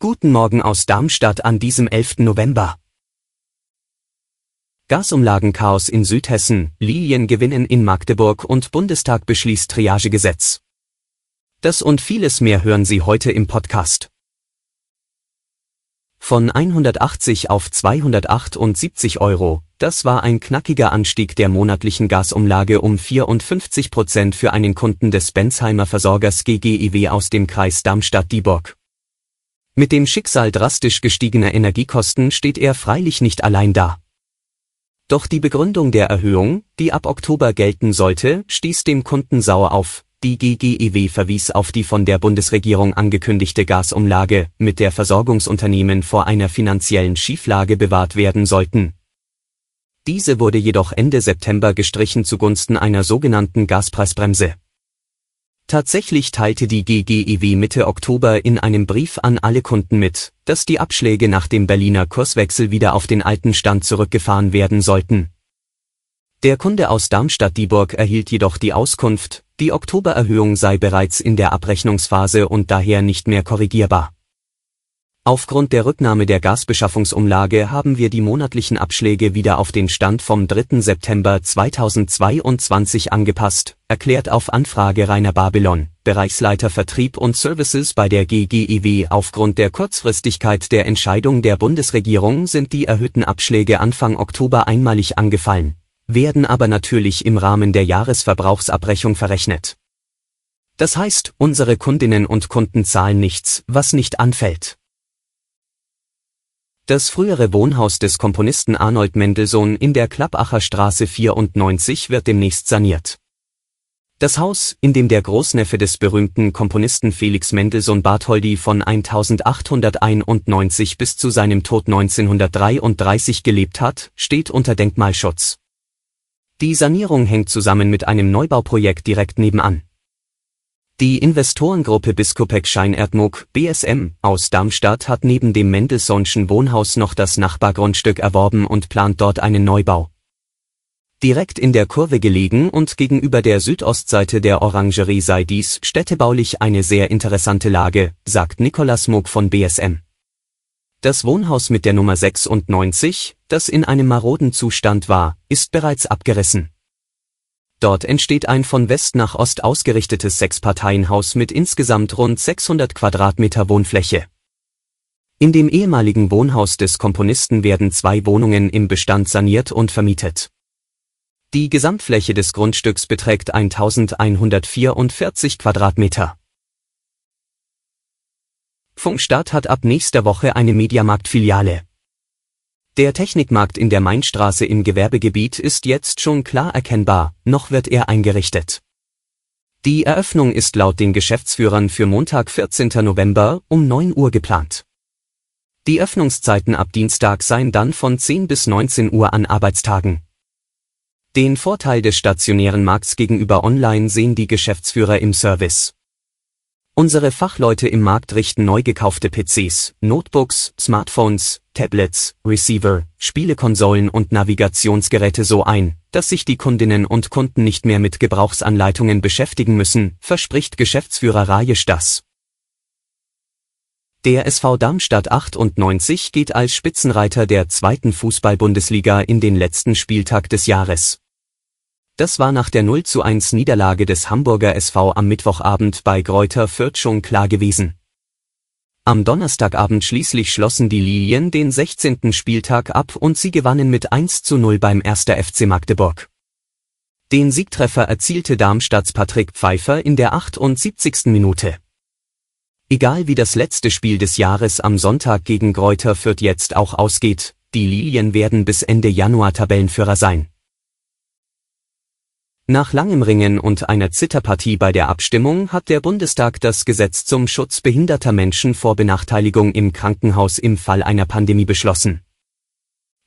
Guten Morgen aus Darmstadt an diesem 11. November. Gasumlagenchaos in Südhessen, Lilien gewinnen in Magdeburg und Bundestag beschließt Triagegesetz. Das und vieles mehr hören Sie heute im Podcast. Von 180 auf 278 Euro, das war ein knackiger Anstieg der monatlichen Gasumlage um 54 Prozent für einen Kunden des Bensheimer Versorgers GGIW aus dem Kreis Darmstadt-Dieburg. Mit dem Schicksal drastisch gestiegener Energiekosten steht er freilich nicht allein da. Doch die Begründung der Erhöhung, die ab Oktober gelten sollte, stieß dem Kunden sauer auf. Die GGEW verwies auf die von der Bundesregierung angekündigte Gasumlage, mit der Versorgungsunternehmen vor einer finanziellen Schieflage bewahrt werden sollten. Diese wurde jedoch Ende September gestrichen zugunsten einer sogenannten Gaspreisbremse. Tatsächlich teilte die GGEW Mitte Oktober in einem Brief an alle Kunden mit, dass die Abschläge nach dem Berliner Kurswechsel wieder auf den alten Stand zurückgefahren werden sollten. Der Kunde aus Darmstadt-Dieburg erhielt jedoch die Auskunft, die Oktobererhöhung sei bereits in der Abrechnungsphase und daher nicht mehr korrigierbar. Aufgrund der Rücknahme der Gasbeschaffungsumlage haben wir die monatlichen Abschläge wieder auf den Stand vom 3. September 2022 angepasst, erklärt auf Anfrage Rainer Babylon, Bereichsleiter Vertrieb und Services bei der GGIW. Aufgrund der Kurzfristigkeit der Entscheidung der Bundesregierung sind die erhöhten Abschläge Anfang Oktober einmalig angefallen, werden aber natürlich im Rahmen der Jahresverbrauchsabrechnung verrechnet. Das heißt, unsere Kundinnen und Kunden zahlen nichts, was nicht anfällt. Das frühere Wohnhaus des Komponisten Arnold Mendelssohn in der Klappacher Straße 94 wird demnächst saniert. Das Haus, in dem der Großneffe des berühmten Komponisten Felix Mendelssohn Bartholdy von 1891 bis zu seinem Tod 1933 gelebt hat, steht unter Denkmalschutz. Die Sanierung hängt zusammen mit einem Neubauprojekt direkt nebenan. Die Investorengruppe Biskopek Scheinerdmuck, BSM, aus Darmstadt hat neben dem Mendelssohnschen Wohnhaus noch das Nachbargrundstück erworben und plant dort einen Neubau. Direkt in der Kurve gelegen und gegenüber der Südostseite der Orangerie sei dies städtebaulich eine sehr interessante Lage, sagt Nikolas Muck von BSM. Das Wohnhaus mit der Nummer 96, das in einem maroden Zustand war, ist bereits abgerissen. Dort entsteht ein von West nach Ost ausgerichtetes Sechsparteienhaus mit insgesamt rund 600 Quadratmeter Wohnfläche. In dem ehemaligen Wohnhaus des Komponisten werden zwei Wohnungen im Bestand saniert und vermietet. Die Gesamtfläche des Grundstücks beträgt 1144 Quadratmeter. Funkstadt hat ab nächster Woche eine Mediamarkt-Filiale. Der Technikmarkt in der Mainstraße im Gewerbegebiet ist jetzt schon klar erkennbar, noch wird er eingerichtet. Die Eröffnung ist laut den Geschäftsführern für Montag 14. November um 9 Uhr geplant. Die Öffnungszeiten ab Dienstag seien dann von 10 bis 19 Uhr an Arbeitstagen. Den Vorteil des stationären Markts gegenüber Online sehen die Geschäftsführer im Service. Unsere Fachleute im Markt richten neu gekaufte PCs, Notebooks, Smartphones, Tablets, Receiver, Spielekonsolen und Navigationsgeräte so ein, dass sich die Kundinnen und Kunden nicht mehr mit Gebrauchsanleitungen beschäftigen müssen, verspricht Geschäftsführer Rajesh das. Der SV Darmstadt 98 geht als Spitzenreiter der zweiten Fußball-Bundesliga in den letzten Spieltag des Jahres. Das war nach der 0 zu 1 Niederlage des Hamburger SV am Mittwochabend bei Greuther Fürth schon klar gewesen. Am Donnerstagabend schließlich schlossen die Lilien den 16. Spieltag ab und sie gewannen mit 1 zu 0 beim 1. FC Magdeburg. Den Siegtreffer erzielte Darmstadts Patrick Pfeiffer in der 78. Minute. Egal wie das letzte Spiel des Jahres am Sonntag gegen Greuther Fürth jetzt auch ausgeht, die Lilien werden bis Ende Januar Tabellenführer sein. Nach langem Ringen und einer Zitterpartie bei der Abstimmung hat der Bundestag das Gesetz zum Schutz behinderter Menschen vor Benachteiligung im Krankenhaus im Fall einer Pandemie beschlossen.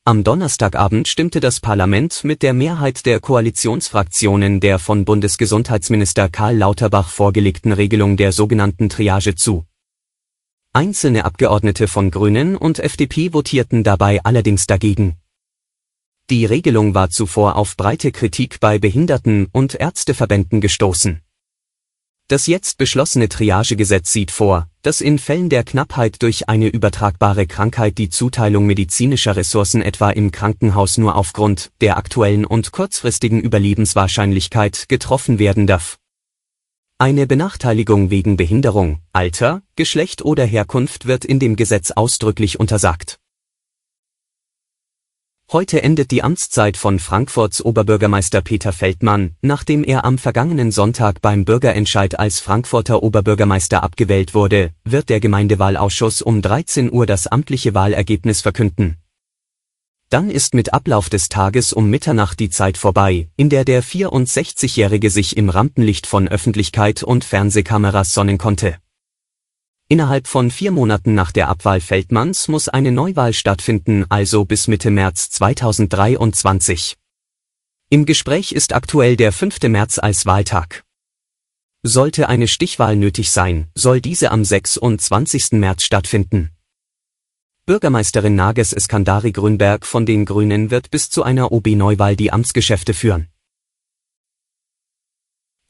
Am Donnerstagabend stimmte das Parlament mit der Mehrheit der Koalitionsfraktionen der von Bundesgesundheitsminister Karl Lauterbach vorgelegten Regelung der sogenannten Triage zu. Einzelne Abgeordnete von Grünen und FDP votierten dabei allerdings dagegen. Die Regelung war zuvor auf breite Kritik bei Behinderten- und Ärzteverbänden gestoßen. Das jetzt beschlossene Triagegesetz sieht vor, dass in Fällen der Knappheit durch eine übertragbare Krankheit die Zuteilung medizinischer Ressourcen etwa im Krankenhaus nur aufgrund der aktuellen und kurzfristigen Überlebenswahrscheinlichkeit getroffen werden darf. Eine Benachteiligung wegen Behinderung, Alter, Geschlecht oder Herkunft wird in dem Gesetz ausdrücklich untersagt. Heute endet die Amtszeit von Frankfurts Oberbürgermeister Peter Feldmann, nachdem er am vergangenen Sonntag beim Bürgerentscheid als Frankfurter Oberbürgermeister abgewählt wurde, wird der Gemeindewahlausschuss um 13 Uhr das amtliche Wahlergebnis verkünden. Dann ist mit Ablauf des Tages um Mitternacht die Zeit vorbei, in der der 64-Jährige sich im Rampenlicht von Öffentlichkeit und Fernsehkameras sonnen konnte. Innerhalb von vier Monaten nach der Abwahl Feldmanns muss eine Neuwahl stattfinden, also bis Mitte März 2023. Im Gespräch ist aktuell der 5. März als Wahltag. Sollte eine Stichwahl nötig sein, soll diese am 26. März stattfinden. Bürgermeisterin Nages Eskandari Grünberg von den Grünen wird bis zu einer OB-Neuwahl die Amtsgeschäfte führen.